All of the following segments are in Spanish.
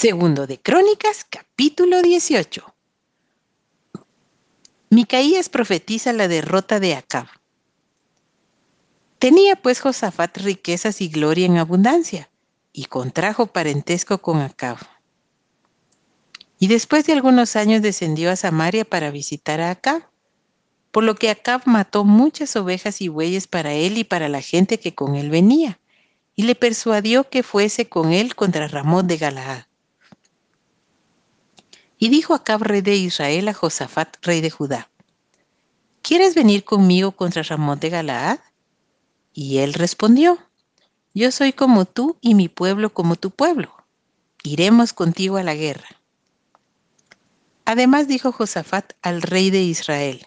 Segundo de Crónicas, capítulo 18. Micaías profetiza la derrota de Acab. Tenía pues Josafat riquezas y gloria en abundancia, y contrajo parentesco con Acab. Y después de algunos años descendió a Samaria para visitar a Acab, por lo que Acab mató muchas ovejas y bueyes para él y para la gente que con él venía, y le persuadió que fuese con él contra Ramón de Galaad. Y dijo Acab, rey de Israel, a Josafat, rey de Judá, ¿quieres venir conmigo contra Ramón de Galaad? Y él respondió, yo soy como tú y mi pueblo como tu pueblo. Iremos contigo a la guerra. Además dijo Josafat al rey de Israel,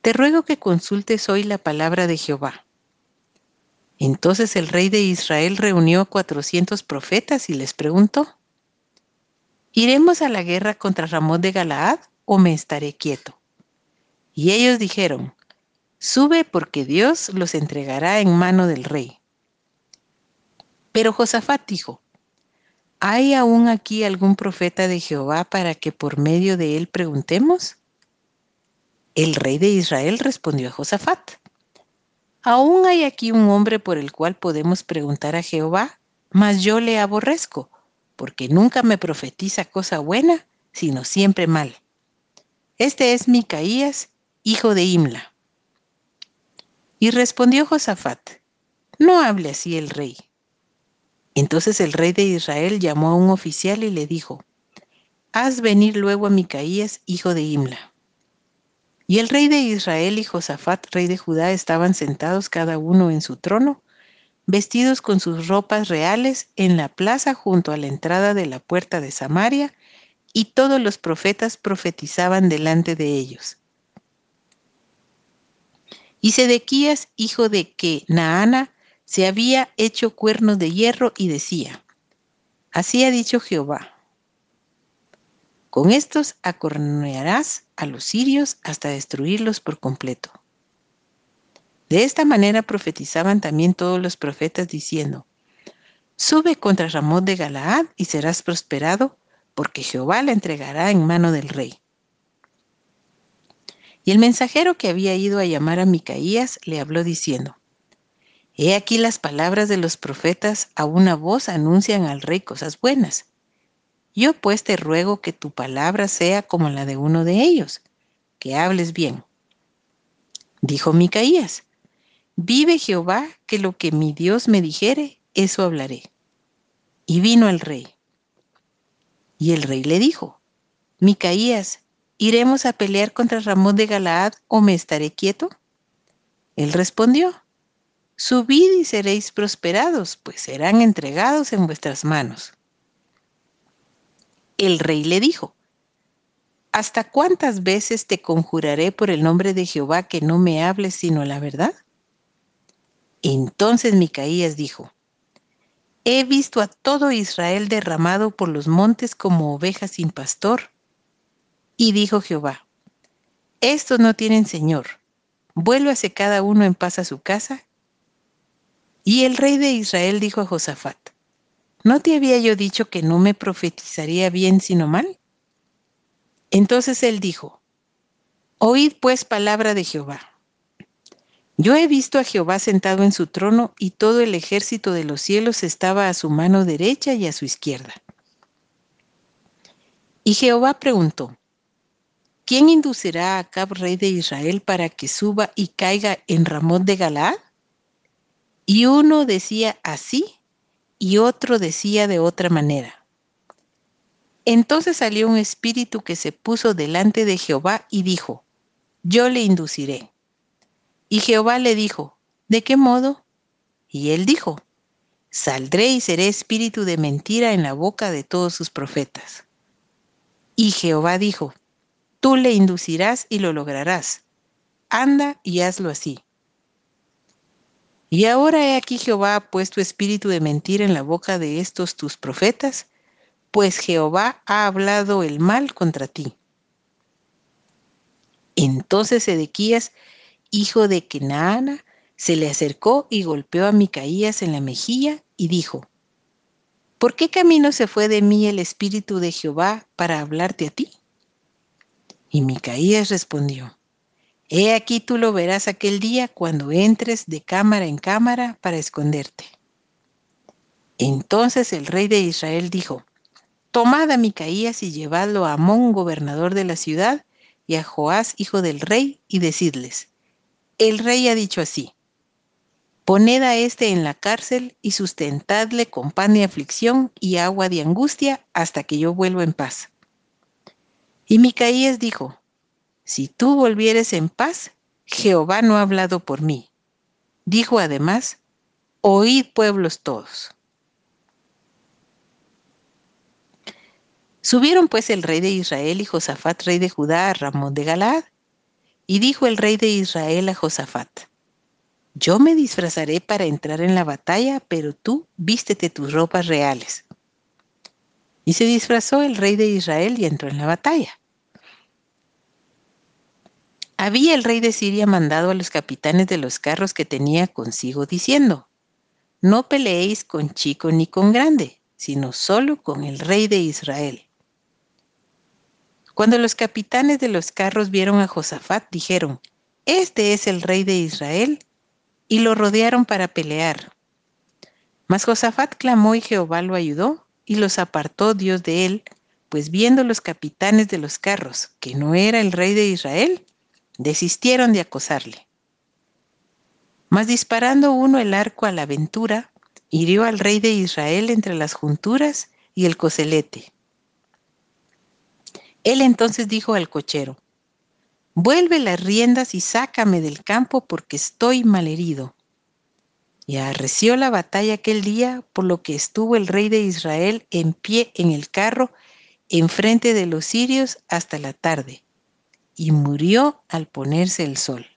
te ruego que consultes hoy la palabra de Jehová. Entonces el rey de Israel reunió a cuatrocientos profetas y les preguntó, ¿Iremos a la guerra contra Ramón de Galaad o me estaré quieto? Y ellos dijeron, Sube porque Dios los entregará en mano del rey. Pero Josafat dijo, ¿hay aún aquí algún profeta de Jehová para que por medio de él preguntemos? El rey de Israel respondió a Josafat, Aún hay aquí un hombre por el cual podemos preguntar a Jehová, mas yo le aborrezco porque nunca me profetiza cosa buena, sino siempre mal. Este es Micaías, hijo de Imla. Y respondió Josafat, no hable así el rey. Entonces el rey de Israel llamó a un oficial y le dijo, haz venir luego a Micaías, hijo de Imla. Y el rey de Israel y Josafat, rey de Judá, estaban sentados cada uno en su trono, vestidos con sus ropas reales en la plaza junto a la entrada de la puerta de Samaria, y todos los profetas profetizaban delante de ellos. Y Sedequías, hijo de que Naana, se había hecho cuernos de hierro y decía, Así ha dicho Jehová, con estos acornearás a los sirios hasta destruirlos por completo. De esta manera profetizaban también todos los profetas diciendo, Sube contra Ramón de Galaad y serás prosperado, porque Jehová la entregará en mano del rey. Y el mensajero que había ido a llamar a Micaías le habló diciendo, He aquí las palabras de los profetas a una voz anuncian al rey cosas buenas. Yo pues te ruego que tu palabra sea como la de uno de ellos, que hables bien. Dijo Micaías, Vive Jehová, que lo que mi Dios me dijere, eso hablaré. Y vino el rey. Y el rey le dijo, Micaías, ¿iremos a pelear contra Ramón de Galaad o me estaré quieto? Él respondió, Subid y seréis prosperados, pues serán entregados en vuestras manos. El rey le dijo, ¿Hasta cuántas veces te conjuraré por el nombre de Jehová que no me hables sino la verdad? Entonces Micaías dijo, He visto a todo Israel derramado por los montes como ovejas sin pastor. Y dijo Jehová, Estos no tienen señor, vuélvase cada uno en paz a su casa. Y el rey de Israel dijo a Josafat, ¿no te había yo dicho que no me profetizaría bien sino mal? Entonces él dijo, Oíd pues palabra de Jehová. Yo he visto a Jehová sentado en su trono y todo el ejército de los cielos estaba a su mano derecha y a su izquierda. Y Jehová preguntó, ¿quién inducirá a Acab, rey de Israel, para que suba y caiga en Ramón de Galaad? Y uno decía así y otro decía de otra manera. Entonces salió un espíritu que se puso delante de Jehová y dijo, yo le induciré. Y Jehová le dijo, ¿de qué modo? Y él dijo, saldré y seré espíritu de mentira en la boca de todos sus profetas. Y Jehová dijo, tú le inducirás y lo lograrás. Anda y hazlo así. Y ahora he aquí Jehová ha puesto espíritu de mentira en la boca de estos tus profetas, pues Jehová ha hablado el mal contra ti. Entonces Edequías hijo de Kenaana, se le acercó y golpeó a Micaías en la mejilla y dijo, ¿por qué camino se fue de mí el Espíritu de Jehová para hablarte a ti? Y Micaías respondió, He aquí tú lo verás aquel día cuando entres de cámara en cámara para esconderte. Entonces el rey de Israel dijo, Tomad a Micaías y llevadlo a Amón, gobernador de la ciudad, y a Joás, hijo del rey, y decidles, el rey ha dicho así, poned a éste en la cárcel y sustentadle con pan de aflicción y agua de angustia hasta que yo vuelva en paz. Y Micaías dijo, si tú volvieres en paz, Jehová no ha hablado por mí. Dijo además, oíd pueblos todos. Subieron pues el rey de Israel y Josafat, rey de Judá, a Ramón de Galaad. Y dijo el rey de Israel a Josafat, yo me disfrazaré para entrar en la batalla, pero tú vístete tus ropas reales. Y se disfrazó el rey de Israel y entró en la batalla. Había el rey de Siria mandado a los capitanes de los carros que tenía consigo diciendo, no peleéis con chico ni con grande, sino solo con el rey de Israel. Cuando los capitanes de los carros vieron a Josafat, dijeron, Este es el rey de Israel, y lo rodearon para pelear. Mas Josafat clamó y Jehová lo ayudó, y los apartó Dios de él, pues viendo los capitanes de los carros que no era el rey de Israel, desistieron de acosarle. Mas disparando uno el arco a la aventura, hirió al rey de Israel entre las junturas y el coselete. Él entonces dijo al cochero, vuelve las riendas y sácame del campo porque estoy malherido. Y arreció la batalla aquel día, por lo que estuvo el rey de Israel en pie en el carro, enfrente de los sirios hasta la tarde, y murió al ponerse el sol.